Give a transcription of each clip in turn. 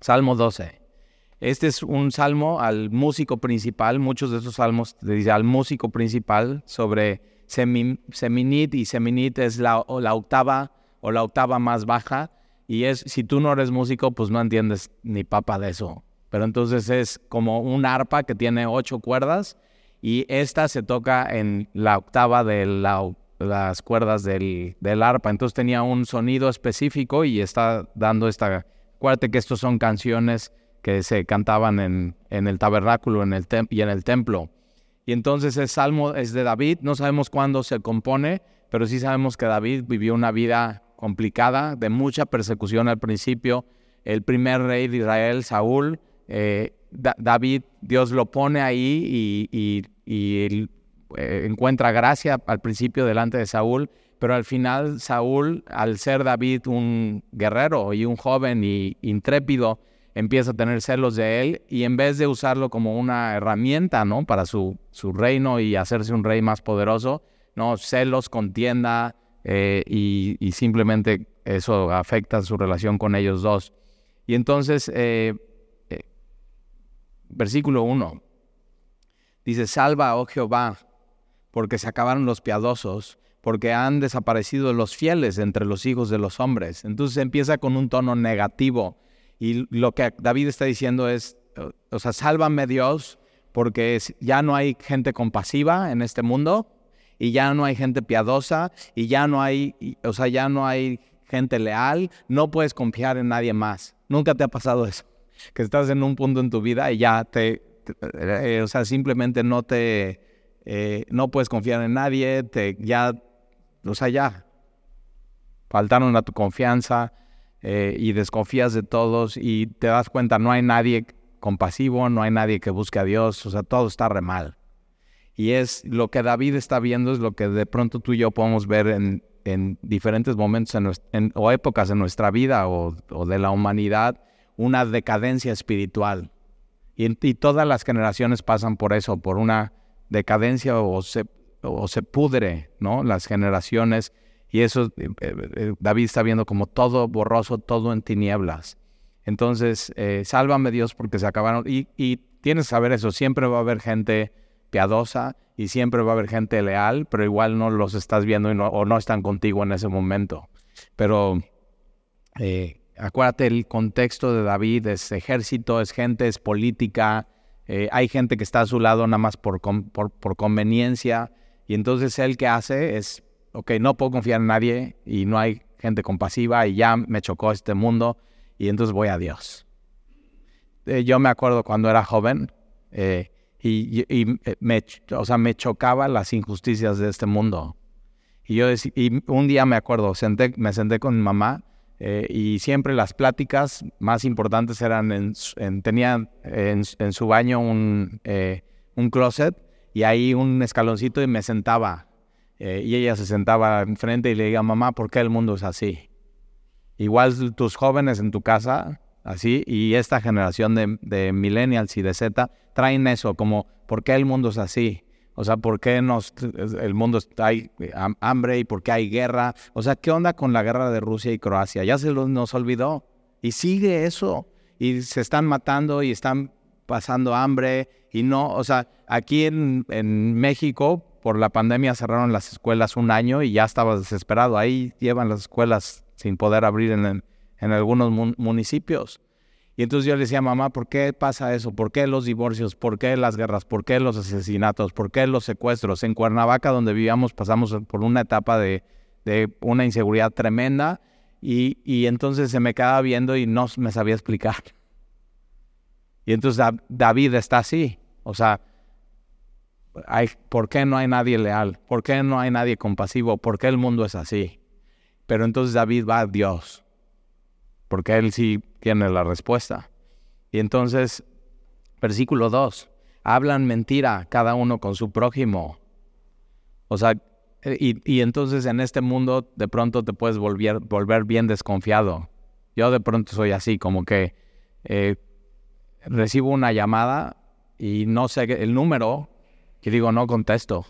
Salmo 12. Este es un salmo al músico principal, muchos de esos salmos dicen al músico principal sobre Seminit y Seminit es la, la octava o la octava más baja y es, si tú no eres músico, pues no entiendes ni papa de eso. Pero entonces es como un arpa que tiene ocho cuerdas y esta se toca en la octava de las cuerdas del, del, arpa. Entonces tenía un sonido específico y está dando esta... Acuérdate que estos son canciones que se cantaban en, en el tabernáculo en el y en el templo. Y entonces el salmo es de David, no sabemos cuándo se compone, pero sí sabemos que David vivió una vida complicada, de mucha persecución al principio. El primer rey de Israel, Saúl, eh, David, Dios lo pone ahí y, eh, encuentra gracia al principio delante de Saúl, pero al final Saúl, al ser David un guerrero y un joven y intrépido, empieza a tener celos de él y en vez de usarlo como una herramienta, ¿no? Para su, su reino y hacerse un rey más poderoso, ¿no? Celos, contienda, eh, y, simplemente eso afecta su relación con ellos dos. Y entonces, eh, eh, versículo 1, dice, salva, oh Jehová, porque se acabaron los piadosos, porque han desaparecido los fieles entre los hijos de los hombres. Entonces empieza con un tono negativo y lo que David está diciendo es, o sea, sálvame Dios, porque ya no hay gente compasiva en este mundo, y ya no hay gente piadosa y ya no hay, o sea, ya no hay gente leal, no puedes confiar en nadie más. Nunca te ha pasado eso, que estás en un punto en tu vida y ya te, eh, o sea, simplemente no te, eh, no puedes confiar en nadie, te, ya, o sea, ya, faltaron a tu confianza eh, y desconfías de todos y te das cuenta, no hay nadie compasivo, no hay nadie que busque a Dios, o sea, todo está re mal. Y es lo que David está viendo, es lo que de pronto tú y yo podemos ver en, diferentes momentos o épocas de nuestra vida o, de la humanidad, una decadencia espiritual. Y, todas las generaciones pasan por eso, por una decadencia o o se pudre, ¿no? Las generaciones. Y eso eh, eh, David está viendo como todo borroso, todo en tinieblas. Entonces, eh, sálvame Dios porque se acabaron. Y, y tienes que saber eso, siempre va a haber gente piadosa y siempre va a haber gente leal, pero igual no los estás viendo o no están contigo en ese momento. Pero eh, acuérdate, el contexto de David es ejército, es gente, es política, eh, hay gente que está a su lado nada más por, por conveniencia, y entonces él que hace es, ok, no puedo confiar en nadie y no hay gente compasiva y ya me chocó este mundo y entonces voy a Dios. Eh, yo me acuerdo cuando era joven, y, eh, me, o sea, me chocaba las injusticias de este mundo. Y yo y un día me acuerdo, senté, me senté con mi mamá eh, y siempre las pláticas más importantes eran, en, en tenía en, su baño un, eh, un closet y ahí un escaloncito y me sentaba. y ella se sentaba enfrente y le diga, mamá, ¿por qué el mundo es así? Igual tus jóvenes en tu casa así, y esta generación de, de, millennials y de Z traen eso, como, ¿por qué el mundo es así? O sea, ¿por qué nos, el mundo hay hambre y por qué hay guerra? O sea, ¿qué onda con la guerra de Rusia y Croacia? Ya se nos olvidó. Y sigue eso. Y se están matando y están pasando hambre. Y no, o sea, aquí en, en México, por la pandemia cerraron las escuelas un año y ya estaba desesperado. Ahí llevan las escuelas sin poder abrir en en algunos municipios. Y entonces yo le decía, mamá, ¿por qué pasa eso? ¿Por qué los divorcios? ¿Por qué las guerras? ¿Por qué los asesinatos? ¿Por qué los secuestros? En Cuernavaca, donde vivíamos, pasamos por una etapa de, una inseguridad tremenda y, y, entonces se me quedaba viendo y no me sabía explicar. Y entonces David está así. O sea, ¿por qué no hay nadie leal? ¿Por qué no hay nadie compasivo? ¿Por qué el mundo es así? Pero entonces David va a Dios porque él sí tiene la respuesta. Y entonces, versículo 2, hablan mentira cada uno con su prójimo. O sea, y, entonces en este mundo de pronto te puedes volver, volver bien desconfiado. Yo de pronto soy así, como que eh, recibo una llamada y no sé el número, y digo, no contesto,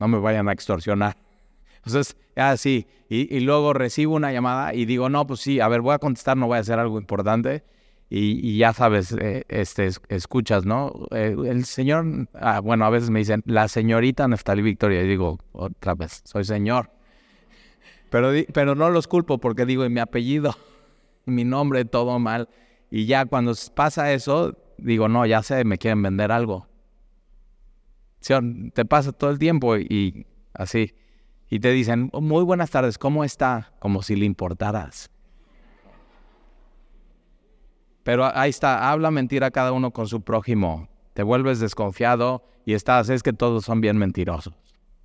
no me vayan a extorsionar. Entonces, ah, Y, luego recibo una llamada y digo, no, pues sí, a ver, voy a contestar, no voy a hacer algo importante. y, ya sabes, eh, este, escuchas, ¿no? Eh, el señor, ah, bueno, a veces me dicen, la señorita Neftalí Victoria, y digo, otra vez, soy señor. Pero, pero no los culpo porque digo, mi apellido, mi nombre, todo mal. Y ya cuando pasa eso, digo, no, ya sé, me quieren vender algo. Te pasa todo el tiempo y así. Y te dicen, muy buenas tardes, ¿cómo está? Como si le importaras. Pero ahí está, habla mentira cada uno con su prójimo. Te vuelves desconfiado y estás, es que todos son bien mentirosos.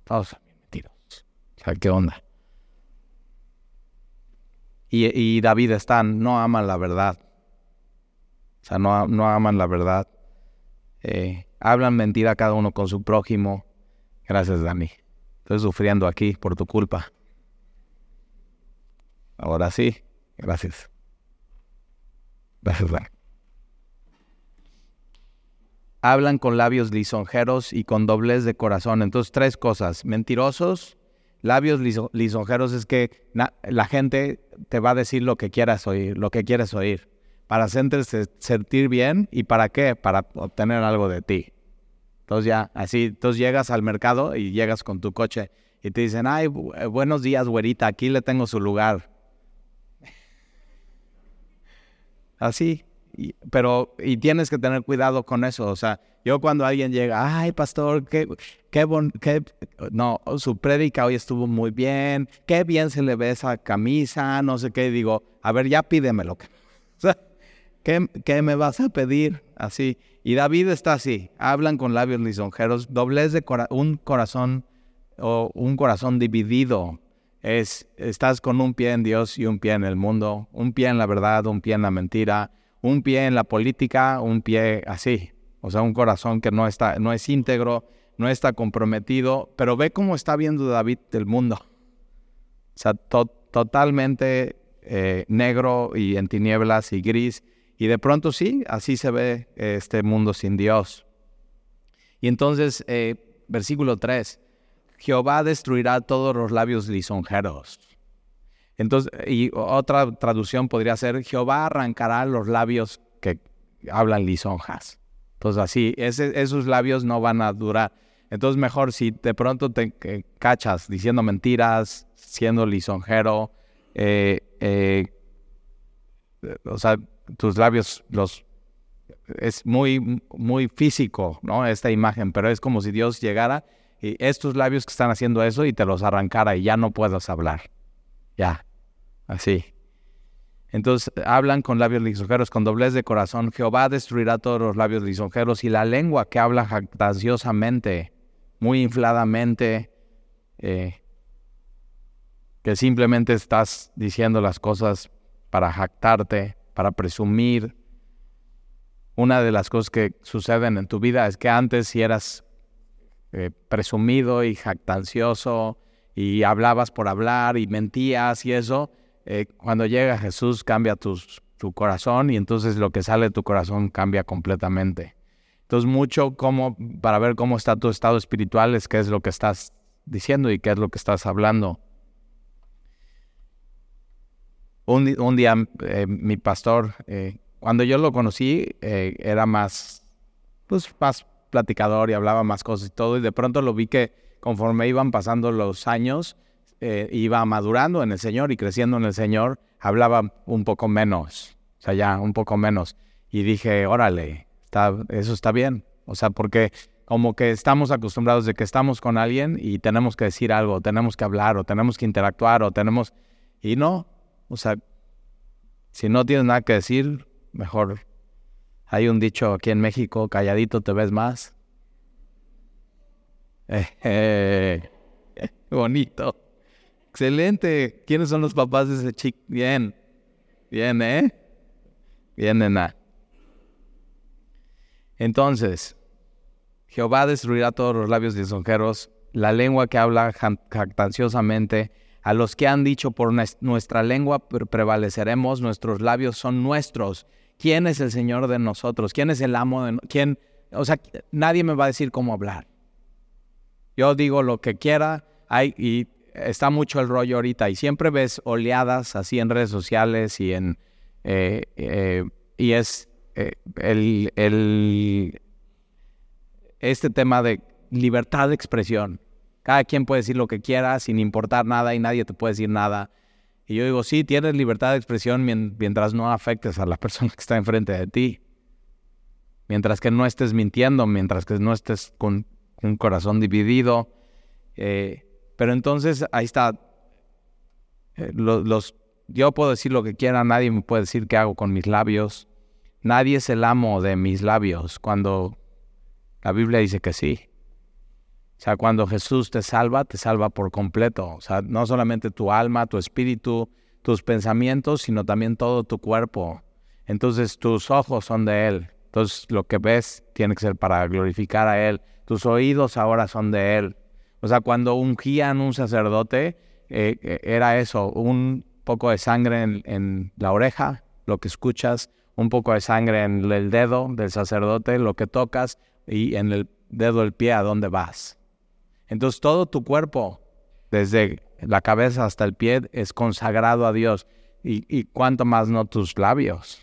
Todos son bien mentirosos. O sea, ¿qué onda? Y, David están, no aman la verdad. O sea, no, no aman la verdad. Eh, hablan mentira cada uno con su prójimo. Gracias, Dani. Estoy sufriendo aquí por tu culpa. Ahora sí, gracias. Hablan con labios lisonjeros y con doblez de corazón. Entonces, tres cosas. Mentirosos, labios lisonjeros es que la gente te va a decir lo que quieras oír, lo que quieres oír. Para hacerte sentir bien y para qué? Para obtener algo de ti. Entonces ya, así, entonces llegas al mercado y llegas con tu coche y te dicen, ay, buenos días, güerita, aquí le tengo su lugar. así. Pero, y tienes que tener cuidado con eso. O sea, yo cuando alguien llega, ay, pastor, qué, qué, bon, qué, no, su prédica hoy estuvo muy bien, qué bien se le ve esa camisa, no sé qué, digo, a ver, ya pídemelo. O sea, ¿qué, ¿qué, me vas a pedir? Así. Y David está así, hablan con labios lisonjeros, doblez de un corazón o un corazón dividido es, estás con un pie en Dios y un pie en el mundo, un pie en la verdad, un pie en la mentira, un pie en la política, un pie así. O sea, un corazón que no, está, no es íntegro, no está comprometido, pero ve cómo está viendo David el mundo. O sea, totalmente eh, negro y en tinieblas y gris. Y de pronto sí, así se ve este mundo sin Dios. Y entonces, eh, versículo 3, Jehová destruirá todos los labios lisonjeros. Entonces, y otra traducción podría ser, Jehová arrancará los labios que hablan lisonjas. Entonces, así, esos labios no van a durar. Entonces, mejor si de pronto te cachas diciendo mentiras, siendo lisonjero, eh, eh, o sea, tus labios los es muy, muy físico, ¿no? Esta imagen, pero es como si Dios llegara y estos labios que están haciendo eso y te los arrancara y ya no puedas hablar. Ya, así. Entonces hablan con labios lisonjeros, con doblez de corazón. Jehová destruirá todos los labios lisonjeros y la lengua que habla jactanciosamente, muy infladamente, eh, que simplemente estás diciendo las cosas para jactarte, para presumir. Una de las cosas que suceden en tu vida es que antes si eras eh, presumido y jactancioso y hablabas por hablar y mentías y eso, eh, cuando llega Jesús cambia tu, tu corazón y entonces lo que sale de tu corazón cambia completamente. Entonces mucho como para ver cómo está tu estado espiritual es qué es lo que estás diciendo y qué es lo que estás hablando. Un, día eh, mi pastor, cuando yo lo conocí, era más, pues más platicador y hablaba más cosas y todo, y de pronto lo vi que conforme iban pasando los años, eh, iba madurando en el Señor y creciendo en el Señor, hablaba un poco menos, o sea, ya un poco menos. Y dije, órale, está, eso está bien. O sea, porque como que estamos acostumbrados de que estamos con alguien y tenemos que decir algo, tenemos que hablar o tenemos que interactuar o tenemos... Y no, o sea, si no tienes nada que decir, mejor hay un dicho aquí en México, calladito te ves más. Eh, bonito. Excelente. ¿Quiénes son los papás de ese chico? Bien. Bien, ¿eh? Bien, nena. Entonces, Jehová destruirá todos los labios lisonjeros, la lengua que habla jactanciosamente. A los que han dicho por nuestra lengua prevaleceremos, nuestros labios son nuestros. ¿Quién es el Señor de nosotros? ¿Quién es el amo de quién? O sea, nadie me va a decir cómo hablar. Yo digo lo que quiera, hay, y está mucho el rollo ahorita, y siempre ves oleadas así en redes sociales y en, eh, eh, y es eh, el, el, este tema de libertad de expresión. Cada quien puede decir lo que quiera sin importar nada y nadie te puede decir nada. Y yo digo, sí, tienes libertad de expresión mientras no afectes a la persona que está enfrente de ti. Mientras que no estés mintiendo, mientras que no estés con un corazón dividido. Eh, pero entonces ahí está. Eh, los, yo puedo decir lo que quiera, nadie me puede decir qué hago con mis labios. Nadie es el amo de mis labios cuando la Biblia dice que sí. O sea, cuando Jesús te salva, te salva por completo. O sea, no solamente tu alma, tu espíritu, tus pensamientos, sino también todo tu cuerpo. Entonces tus ojos son de Él. Entonces lo que ves tiene que ser para glorificar a Él. Tus oídos ahora son de Él. O sea, cuando ungían un sacerdote, eh, eh, era eso, un poco de sangre en, en la oreja, lo que escuchas, un poco de sangre en el dedo del sacerdote, lo que tocas, y en el dedo del pie a dónde vas. Entonces todo tu cuerpo, desde la cabeza hasta el pie, es consagrado a Dios. Y, y cuánto más no tus labios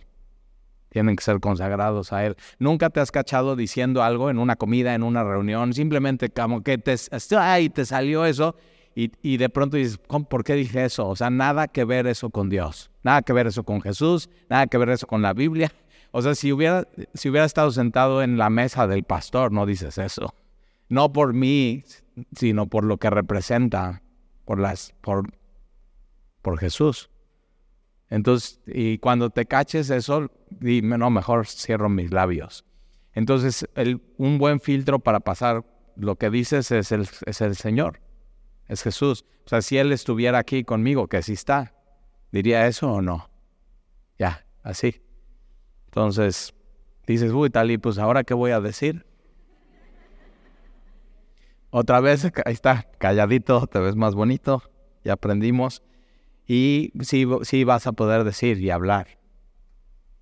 tienen que ser consagrados a Él. Nunca te has cachado diciendo algo en una comida, en una reunión, simplemente como que te, ay, te salió eso y, y, de pronto dices, ¿por qué dije eso? O sea, nada que ver eso con Dios, nada que ver eso con Jesús, nada que ver eso con la Biblia. O sea, si hubiera, si hubiera estado sentado en la mesa del pastor, no dices eso. No por mí, sino por lo que representa, por, las, por, por Jesús. Entonces, y cuando te caches eso, dime, no, mejor cierro mis labios. Entonces, un buen filtro para pasar lo que dices es el, es el Señor, es Jesús. O sea, si Él estuviera aquí conmigo, que sí está, ¿diría eso o no? Ya, así. Entonces, dices, uy, tal, y pues ahora qué voy a decir. Otra vez, ahí está, calladito, te ves más bonito, ya aprendimos. Y sí, sí vas a poder decir y hablar,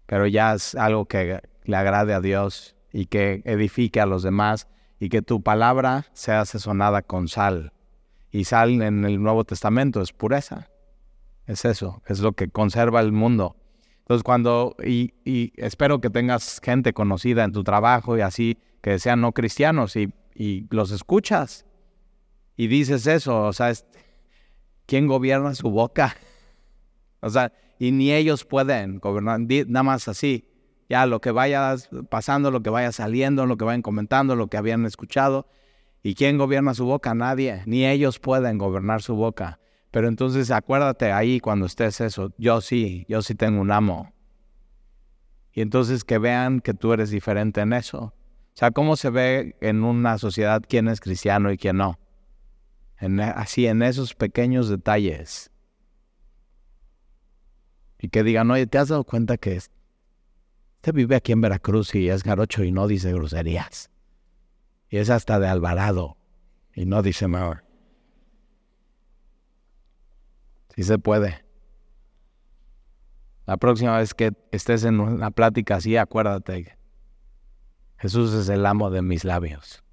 pero ya es algo que le agrade a Dios y que edifique a los demás y que tu palabra sea sazonada con sal. Y sal en el Nuevo Testamento es pureza. Es eso, es lo que conserva el mundo. Entonces cuando, y, y espero que tengas gente conocida en tu trabajo y así, que sean no cristianos y y los escuchas y dices eso, o sea, ¿quién gobierna su boca? O sea, y ni ellos pueden gobernar, nada más así. Ya lo que vaya pasando, lo que vaya saliendo, lo que vayan comentando, lo que habían escuchado. ¿Y quién gobierna su boca? Nadie. Ni ellos pueden gobernar su boca. Pero entonces acuérdate ahí cuando estés eso. Yo sí, yo sí tengo un amo. Y entonces que vean que tú eres diferente en eso. O sea, ¿cómo se ve en una sociedad quién es cristiano y quién no? En, así, en esos pequeños detalles. Y que digan, oye, ¿te has dado cuenta que usted vive aquí en Veracruz y es garocho y no dice groserías? Y es hasta de Alvarado y no dice mejor. Sí se puede. La próxima vez que estés en una plática así, acuérdate Jesús es el amo de mis labios.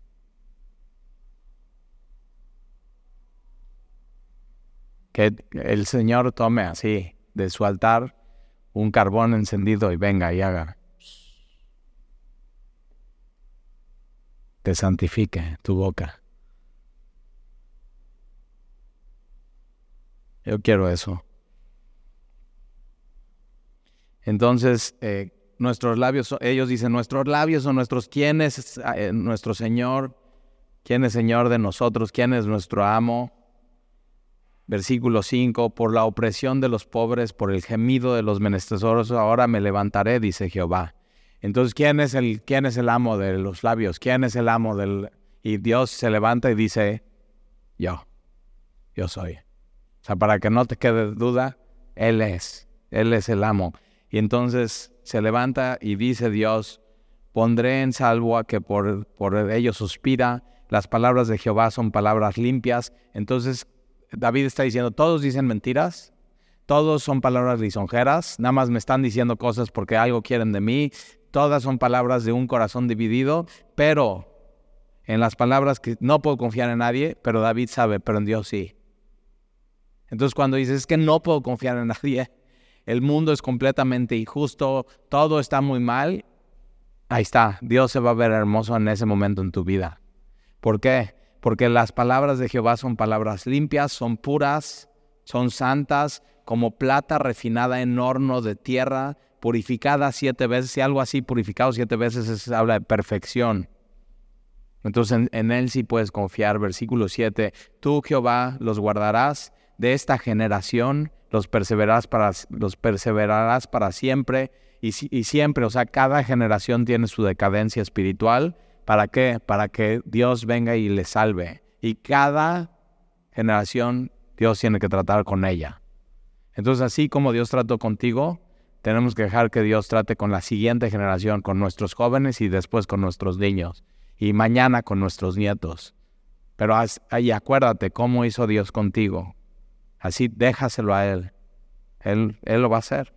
Que el Señor tome así de su altar un carbón encendido y venga y haga. Te santifique tu boca. Yo quiero eso. Entonces, eh, nuestros labios, ellos dicen, nuestros labios son nuestros, ¿quién es eh, nuestro Señor? ¿Quién es Señor de nosotros? ¿Quién es nuestro amo? Versículo 5, por la opresión de los pobres, por el gemido de los menesterosos, ahora me levantaré, dice Jehová. Entonces, ¿quién es el, quién es el amo de los labios? ¿Quién es el amo del... Y Dios se levanta y dice, yo, yo soy. O sea, para que no te quede duda, Él es, Él es el amo. Y entonces se levanta y dice Dios, pondré en salvo a que por, por ellos suspira, las palabras de Jehová son palabras limpias. Entonces David está diciendo, todos dicen mentiras, todos son palabras lisonjeras, nada más me están diciendo cosas porque algo quieren de mí, todas son palabras de un corazón dividido, pero en las palabras que no puedo confiar en nadie, pero David sabe, pero en Dios sí. Entonces cuando dices, es que no puedo confiar en nadie, el mundo es completamente injusto, todo está muy mal, ahí está, Dios se va a ver hermoso en ese momento en tu vida. ¿Por qué? Porque las palabras de Jehová son palabras limpias, son puras, son santas, como plata refinada en horno de tierra, purificada siete veces. Si algo así purificado siete veces es, habla de perfección. Entonces en, Él sí puedes confiar. Versículo 7, tú Jehová los guardarás de esta generación, los perseverarás para, los perseverarás para siempre y, y siempre. O sea, cada generación tiene su decadencia espiritual. ¿Para qué? Para que Dios venga y le salve. Y cada generación Dios tiene que tratar con ella. Entonces, así como Dios trató contigo, tenemos que dejar que Dios trate con la siguiente generación, con nuestros jóvenes y después con nuestros niños y mañana con nuestros nietos. Pero ahí acuérdate cómo hizo Dios contigo. Así déjaselo a Él. Él, él lo va a hacer.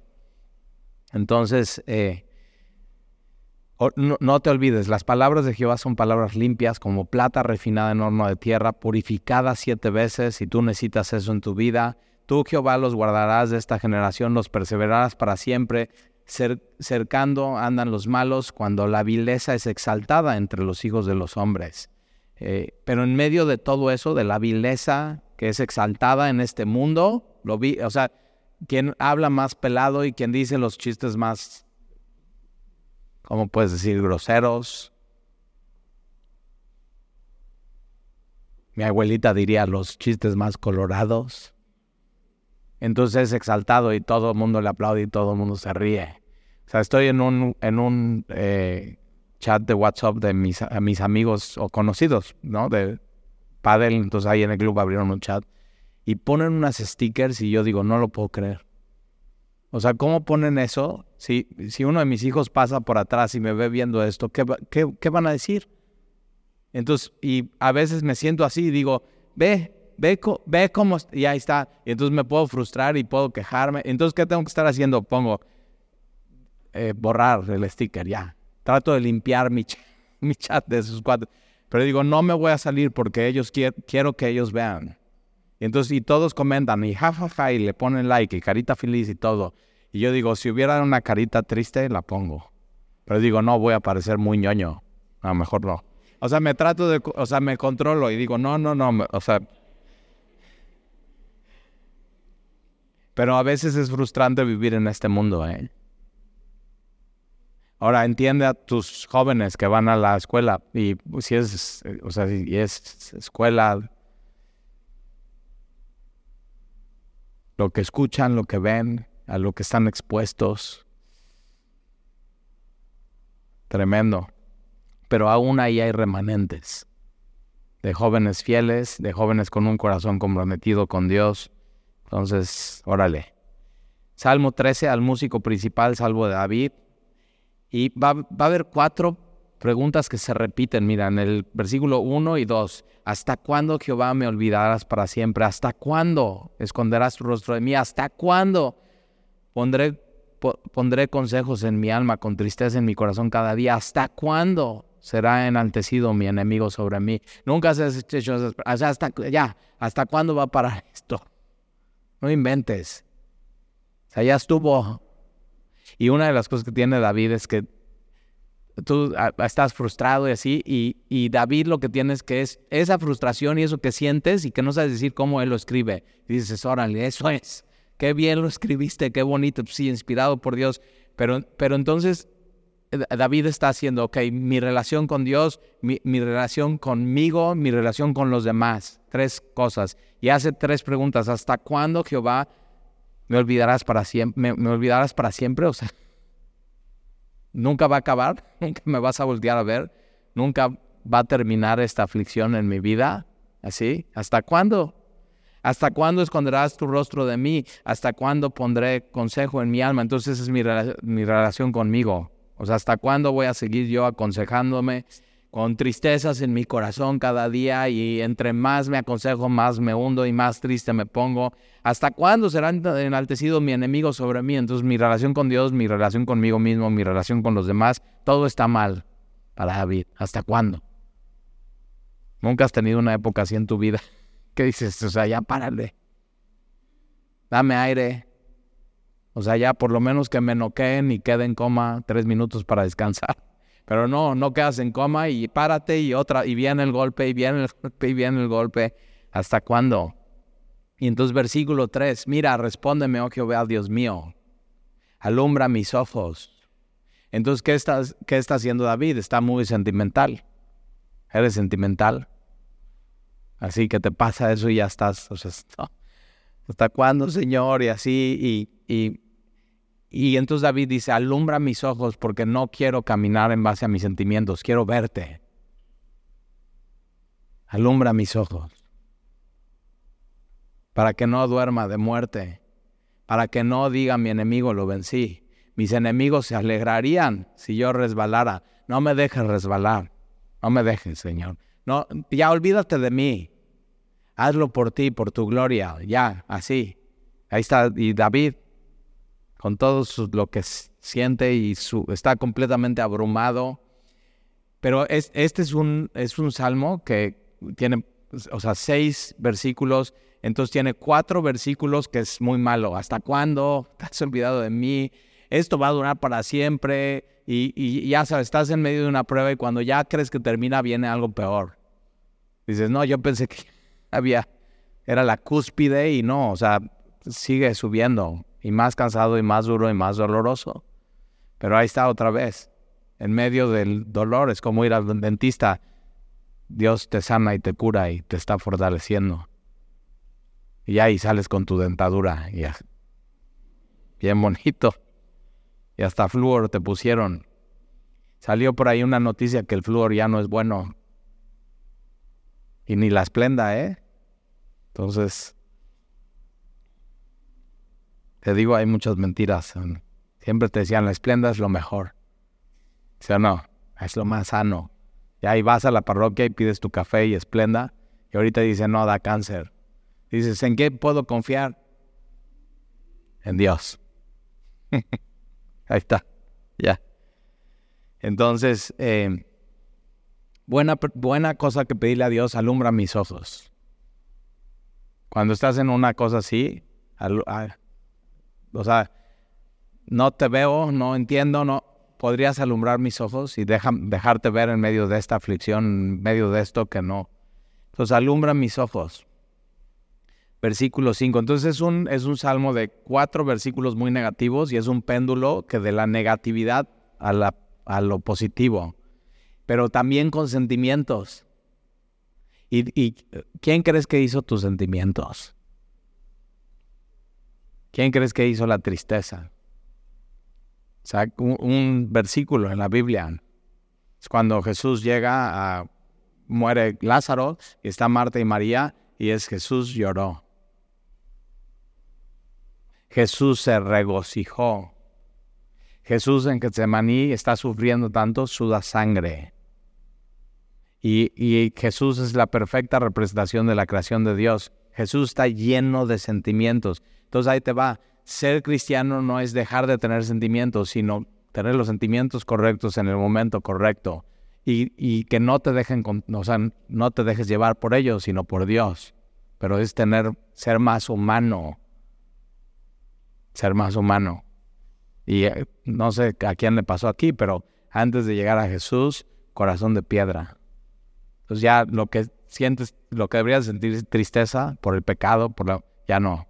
Entonces, eh, no, no, te olvides, las palabras de Jehová son palabras limpias como plata refinada en horno de tierra, purificada siete veces. Si tú necesitas eso en tu vida, Tú, Jehová, los guardarás de esta generación, los perseverarás para siempre. cercando andan los malos cuando la vileza es exaltada entre los hijos de los hombres. Eh, pero en medio de todo eso, de la vileza que es exaltada en este mundo, lo vi, o sea, quien habla más pelado y quien dice los chistes más, ¿cómo puedes decir? Groseros. Mi abuelita diría los chistes más colorados. Entonces es exaltado y todo el mundo le aplaude y todo el mundo se ríe. O sea, estoy en un, en un eh, chat de WhatsApp de mis, amigos o conocidos, ¿no? Padel, entonces ahí en el club abrieron un chat y ponen unas stickers y yo digo, no lo puedo creer. O sea, ¿cómo ponen eso? Si, si uno de mis hijos pasa por atrás y me ve viendo esto, ¿qué, qué, qué van a decir? Entonces, y a veces me siento así y digo, ve, ve, ve cómo, y ahí está. Y entonces me puedo frustrar y puedo quejarme. Entonces, ¿qué tengo que estar haciendo? Pongo eh, borrar el sticker, ya. Trato de limpiar mi, mi chat de esos cuatro. Pero digo, no me voy a salir porque ellos quiero que ellos vean. Y entonces, y todos comentan, y jajaja, y le ponen like, y carita feliz y todo. Y yo digo, si hubiera una carita triste, la pongo. Pero digo, no, voy a parecer muy ñoño. A lo mejor no. O sea, me trato de, o sea, me controlo y digo, no, no, no, o sea, Pero a veces es frustrante vivir en este mundo, ¿eh? Ahora entiende a tus jóvenes que van a la escuela y si es, o sea, si es escuela, lo que escuchan, lo que ven, a lo que están expuestos. Tremendo. Pero aún ahí hay remanentes de jóvenes fieles, de jóvenes con un corazón comprometido con Dios, entonces, órale. Salmo 13 al músico principal, salvo de David. Y va, a haber cuatro preguntas que se repiten. Mira, en el versículo 1 y 2. ¿Hasta cuándo, Jehová, me olvidarás para siempre? ¿Hasta cuándo esconderás tu rostro de mí? ¿Hasta cuándo pondré, consejos en mi alma con tristeza en mi corazón cada día? ¿Hasta cuándo será enaltecido mi enemigo sobre mí? Nunca se has hecho hasta ya, ¿hasta cuándo va a parar esto? No inventes. O sea, ya estuvo. Y una de las cosas que tiene David es que tú estás frustrado y así, y, David lo que tiene es que es esa frustración y eso que sientes y que no sabes decir cómo él lo escribe. Y dices, órale, eso es. Qué bien lo escribiste, qué bonito, sí, inspirado por Dios. Pero, pero entonces eh, David está haciendo, ok, mi relación con Dios, mi, relación conmigo, mi relación con los demás. Tres cosas. Y hace tres preguntas. ¿Hasta cuándo, Jehová, me olvidarás para siempre? ¿Me, olvidarás para siempre? O sea, nunca va a acabar, nunca me vas a voltear a ver, nunca va a terminar esta aflicción en mi vida. ¿Así? ¿Hasta cuándo? ¿Hasta cuándo esconderás tu rostro de mí? ¿Hasta cuándo pondré consejo en mi alma? Entonces es mi, mi relación conmigo. O sea, ¿hasta cuándo voy a seguir yo aconsejándome con tristezas en mi corazón cada día y entre más me aconsejo, más me hundo y más triste me pongo? ¿Hasta cuándo será enaltecido mi enemigo sobre mí? Entonces mi relación con Dios, mi relación conmigo mismo, mi relación con los demás, todo está mal para David. ¿Hasta cuándo? Nunca has tenido una época así en tu vida. ¿Qué dices? O sea, ya párale. Dame aire. O sea, ya por lo menos que me noqueen y quede en coma tres minutos para descansar. Pero no, no quedas en coma y párate y otra, y viene el golpe, y viene el golpe, y viene el golpe. ¿Hasta cuándo? Y entonces versículo 3, mira, respóndeme, oh Jehová, Dios mío, alumbra mis ojos. Entonces, ¿qué, estás, ¿qué está haciendo David? Está muy sentimental. ¿Eres sentimental? Así que te pasa eso y ya estás, ¿hasta cuándo, Señor? Y así, y, y, y entonces David dice, alumbra mis ojos porque no quiero caminar en base a mis sentimientos, quiero verte. Alumbra mis ojos para que no duerma de muerte, para que no diga mi enemigo lo vencí. Mis enemigos se alegrarían si yo resbalara. No me dejes resbalar. No me dejes, Señor. No, ya olvídate de mí. Hazlo por ti, por tu gloria. Ya, así. Ahí está. Y David, con todo lo que siente y está completamente abrumado. Pero este es un, es un salmo que tiene, o sea, seis versículos entonces tiene cuatro versículos que es muy malo. ¿Hasta cuándo? ¿Te has olvidado de mí? Esto va a durar para siempre. Y, ya sabes, estás en medio de una prueba y cuando ya crees que termina viene algo peor. Dices, no, yo pensé que había, era la cúspide y no, o sea, sigue subiendo y más cansado y más duro y más doloroso. Pero ahí está otra vez, en medio del dolor, es como ir al dentista. Dios te sana y te cura y te está fortaleciendo. Y ahí sales con tu dentadura. Y. Bien bonito. Y hasta flúor te pusieron. Salió por ahí una noticia que el flúor ya no es bueno. Y ni la esplenda, ¿eh? Entonces, te digo, hay muchas mentiras. Siempre te decían, la esplenda es lo mejor. ¿Sí o no? Es lo más sano. Y ahí vas a la parroquia y pides tu café y esplenda. Y ahorita dicen, no, da cáncer. Dices, ¿en qué puedo confiar? En Dios. Ahí está, ya. Entonces, eh, buena, buena cosa que pedirle a Dios, alumbra mis ojos. Cuando estás en una cosa así, o sea, no te veo, no entiendo, no podrías alumbrar mis ojos y dejarte ver en medio de esta aflicción, en medio de esto que no. Entonces, alumbra mis ojos versículo 5. Entonces es un, es un salmo de cuatro versículos muy negativos y es un péndulo que de la negatividad a, la, a lo positivo, pero también con sentimientos. ¿Y, ¿Y quién crees que hizo tus sentimientos? ¿Quién crees que hizo la tristeza? O sea, un, versículo en la Biblia es cuando Jesús llega a muere Lázaro y está Marta y María y es Jesús lloró. Jesús se regocijó. Jesús en Getsemaní está sufriendo tanto, suda sangre. Y, Jesús es la perfecta representación de la creación de Dios. Jesús está lleno de sentimientos. Entonces ahí te va. Ser cristiano no es dejar de tener sentimientos, sino tener los sentimientos correctos en el momento correcto. Y, que no te dejen, o sea, no te dejes llevar por ellos, sino por Dios. Pero es tener, ser más humano ser más humano. Y eh, no sé a quién le pasó aquí, pero antes de llegar a Jesús, corazón de piedra. Entonces ya lo que sientes, lo que deberías sentir tristeza por el pecado, por la, ya no.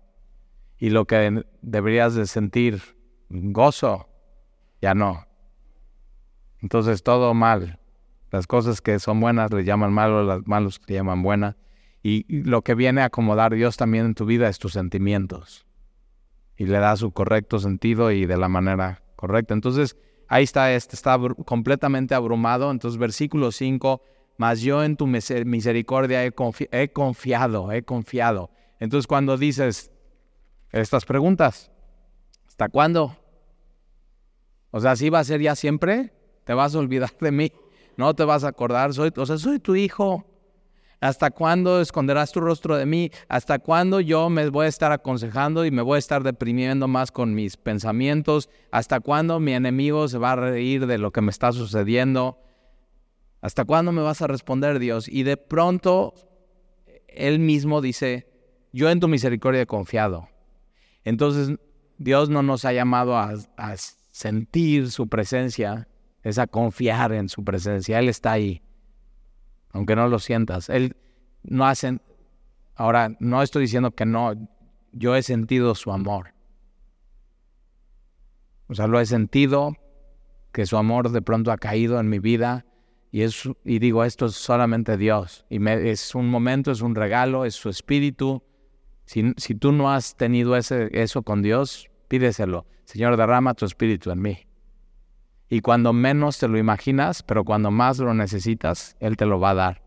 Y lo que deberías de sentir gozo, ya no. Entonces todo mal. Las cosas que son buenas le llaman malos, las malos le llaman buenas. y lo que viene a acomodar Dios también en tu vida es tus sentimientos y le da su correcto sentido y de la manera correcta. Entonces, ahí está, este está completamente abrumado. Entonces, versículo 5, mas yo en tu misericordia he, he confiado, he confiado. Entonces, cuando dices estas preguntas, ¿hasta cuándo? O sea, ¿sí va a ser ya siempre? ¿Te vas a olvidar de mí? ¿No te vas a acordar? Soy, o sea, soy tu hijo. ¿Hasta cuándo esconderás tu rostro de mí? ¿Hasta cuándo yo me voy a estar aconsejando y me voy a estar deprimiendo más con mis pensamientos? ¿Hasta cuándo mi enemigo se va a reír de lo que me está sucediendo? ¿Hasta cuándo me vas a responder, Dios? Y de pronto, Él mismo dice, yo en tu misericordia he confiado. Entonces, Dios no nos ha llamado a, sentir su presencia, es a confiar en su presencia. Él está ahí, aunque no lo sientas. Él no hace... Ahora, no estoy diciendo que no, yo he sentido su amor. O sea, lo he sentido, que su amor de pronto ha caído en mi vida y, es, y digo, esto es solamente Dios. Y es un momento, es un regalo, es su espíritu. Si, tú no has tenido ese, eso con Dios, pídeselo. Señor, derrama tu espíritu en mí. Y cuando menos te lo imaginas, pero cuando más lo necesitas, Él te lo va a dar.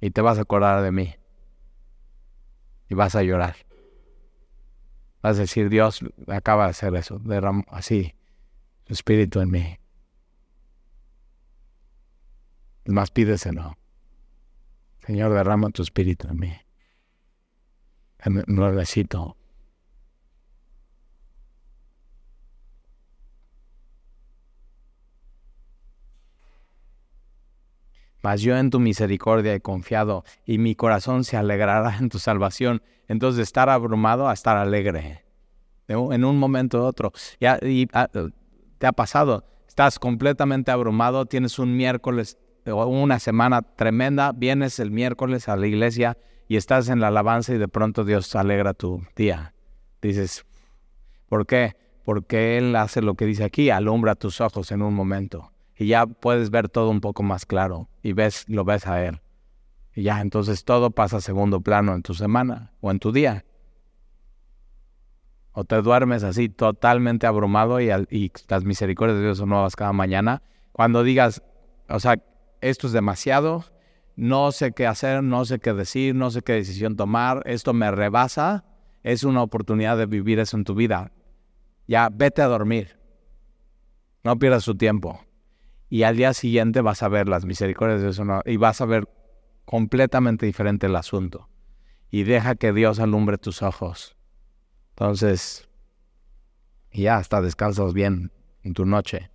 Y te vas a acordar de mí. Y vas a llorar. Vas a decir, Dios acaba de hacer eso, derramó así su espíritu en mí. Más, pídeselo. Señor, derrama tu espíritu en mí. Nuevecito. Mas yo en tu misericordia he confiado y mi corazón se alegrará en tu salvación. Entonces, de estar abrumado a estar alegre. En un momento u otro. Ya, ah, te ha pasado. Estás completamente abrumado, tienes un miércoles o una semana tremenda, vienes el miércoles a la iglesia y estás en la alabanza y de pronto Dios alegra tu día. Dices, ¿por qué? Porque Él hace lo que dice aquí, alumbra tus ojos en un momento y ya puedes ver todo un poco más claro y ves, lo ves a Él. Y ya, entonces todo pasa a segundo plano en tu semana o en tu día. O te duermes así totalmente abrumado y, y las misericordias de Dios son nuevas cada mañana. Cuando digas, o sea, esto es demasiado, no sé qué hacer, no sé qué decir, no sé qué decisión tomar, esto me rebasa, es una oportunidad de vivir eso en tu vida. Ya, vete a dormir. No pierdas tu tiempo y al día siguiente vas a ver las misericordias de y vas a ver completamente diferente el asunto. Y deja que Dios alumbre tus ojos. Entonces, ya hasta descansas bien en tu noche.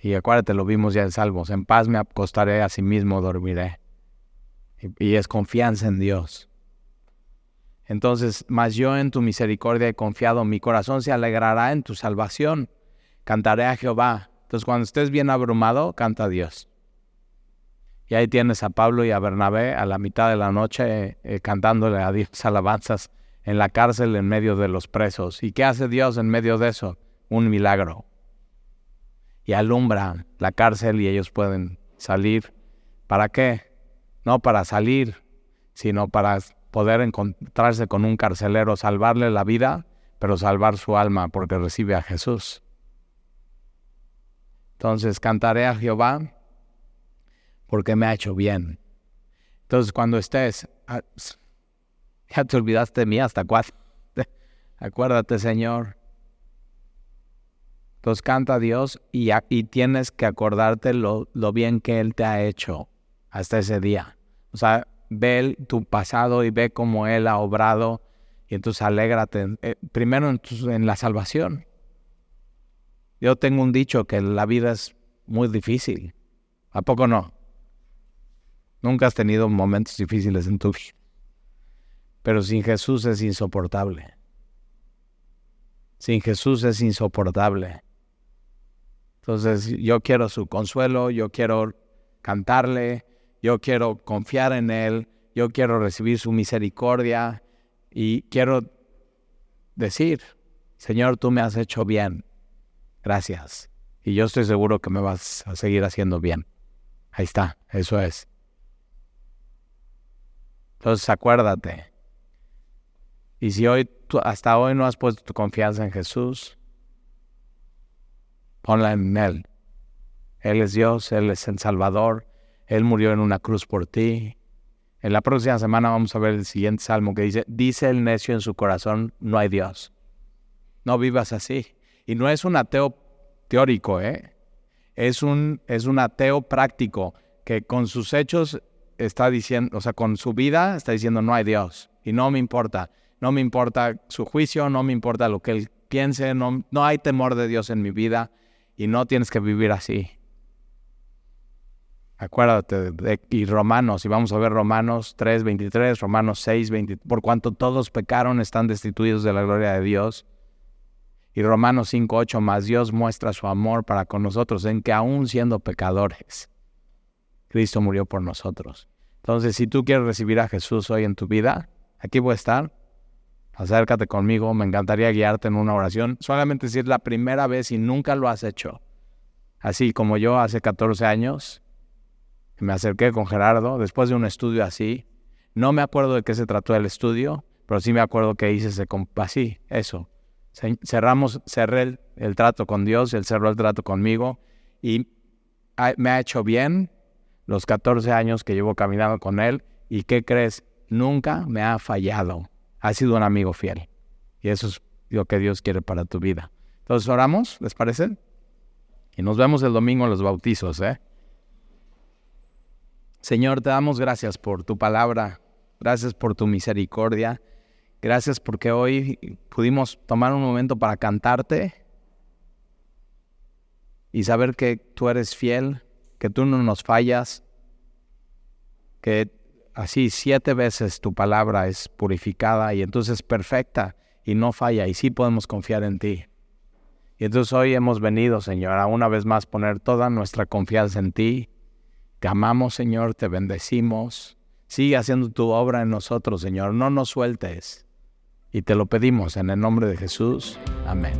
Y acuérdate, lo vimos ya en Salmos, en paz me acostaré, a sí mismo dormiré. Y, es confianza en Dios. Entonces, mas yo en tu misericordia he confiado, mi corazón se alegrará en tu salvación. Cantaré a Jehová, entonces, cuando estés bien abrumado, canta a Dios. Y ahí tienes a Pablo y a Bernabé a la mitad de la noche eh, cantándole a Dios alabanzas en la cárcel en medio de los presos. ¿Y qué hace Dios en medio de eso? Un milagro. Y alumbra la cárcel y ellos pueden salir. ¿Para qué? No para salir, sino para poder encontrarse con un carcelero, salvarle la vida, pero salvar su alma porque recibe a Jesús. Entonces cantaré a Jehová porque me ha hecho bien. Entonces cuando estés, ah, ya te olvidaste de mí hasta cuándo. Acuérdate, Señor. Entonces canta a Dios y, y tienes que acordarte lo, lo, bien que Él te ha hecho hasta ese día. O sea, ve tu pasado y ve cómo Él ha obrado y entonces alégrate. Eh, primero en, en la salvación. Yo tengo un dicho que la vida es muy difícil. ¿A poco no? Nunca has tenido momentos difíciles en tu vida. Pero sin Jesús es insoportable. Sin Jesús es insoportable. Entonces yo quiero su consuelo, yo quiero cantarle, yo quiero confiar en Él, yo quiero recibir su misericordia y quiero decir, Señor, tú me has hecho bien. Gracias. Y yo estoy seguro que me vas a seguir haciendo bien. Ahí está, eso es. Entonces acuérdate. Y si hoy hasta hoy no has puesto tu confianza en Jesús, ponla en Él. Él es Dios, Él es el Salvador, Él murió en una cruz por ti. En la próxima semana vamos a ver el siguiente salmo que dice, dice el necio en su corazón, no hay Dios. No vivas así. Y no es un ateo teórico, ¿eh? Es un, es un ateo práctico que con sus hechos está diciendo, o sea, con su vida está diciendo no hay Dios y no me importa. No me importa su juicio, no me importa lo que él piense, no, no hay temor de Dios en mi vida y no tienes que vivir así. Acuérdate y Romanos, y vamos a ver Romanos 3, 23, Romanos 6, 20, por cuanto todos pecaron, están destituidos de la gloria de Dios. Y Romanos 5, 8, más Dios muestra su amor para con nosotros en que aún siendo pecadores, Cristo murió por nosotros. Entonces, si tú quieres recibir a Jesús hoy en tu vida, aquí voy a estar. Acércate conmigo, me encantaría guiarte en una oración. Solamente si es la primera vez y nunca lo has hecho. Así como yo hace 14 años, me acerqué con Gerardo después de un estudio así. No me acuerdo de qué se trató el estudio, pero sí me acuerdo que hice ese, así, eso. Cerramos, cerré el, trato con Dios, él cerró el trato conmigo y me ha hecho bien los 14 años que llevo caminando con él. ¿Y qué crees? Nunca me ha fallado. Ha sido un amigo fiel. Y eso es lo que Dios quiere para tu vida. Entonces oramos, ¿les parece? Y nos vemos el domingo en los bautizos, ¿eh? Señor, te damos gracias por tu palabra, gracias por tu misericordia, gracias porque hoy pudimos tomar un momento para cantarte y saber que tú eres fiel, que tú no nos fallas, que así siete veces tu palabra es purificada y entonces perfecta y no falla y sí podemos confiar en ti. Y entonces hoy hemos venido, Señor, a una vez más poner toda nuestra confianza en ti te amamos, Señor, te bendecimos. Sigue haciendo tu obra en nosotros, Señor. No nos sueltes. Y te lo pedimos en el nombre de Jesús. Amén.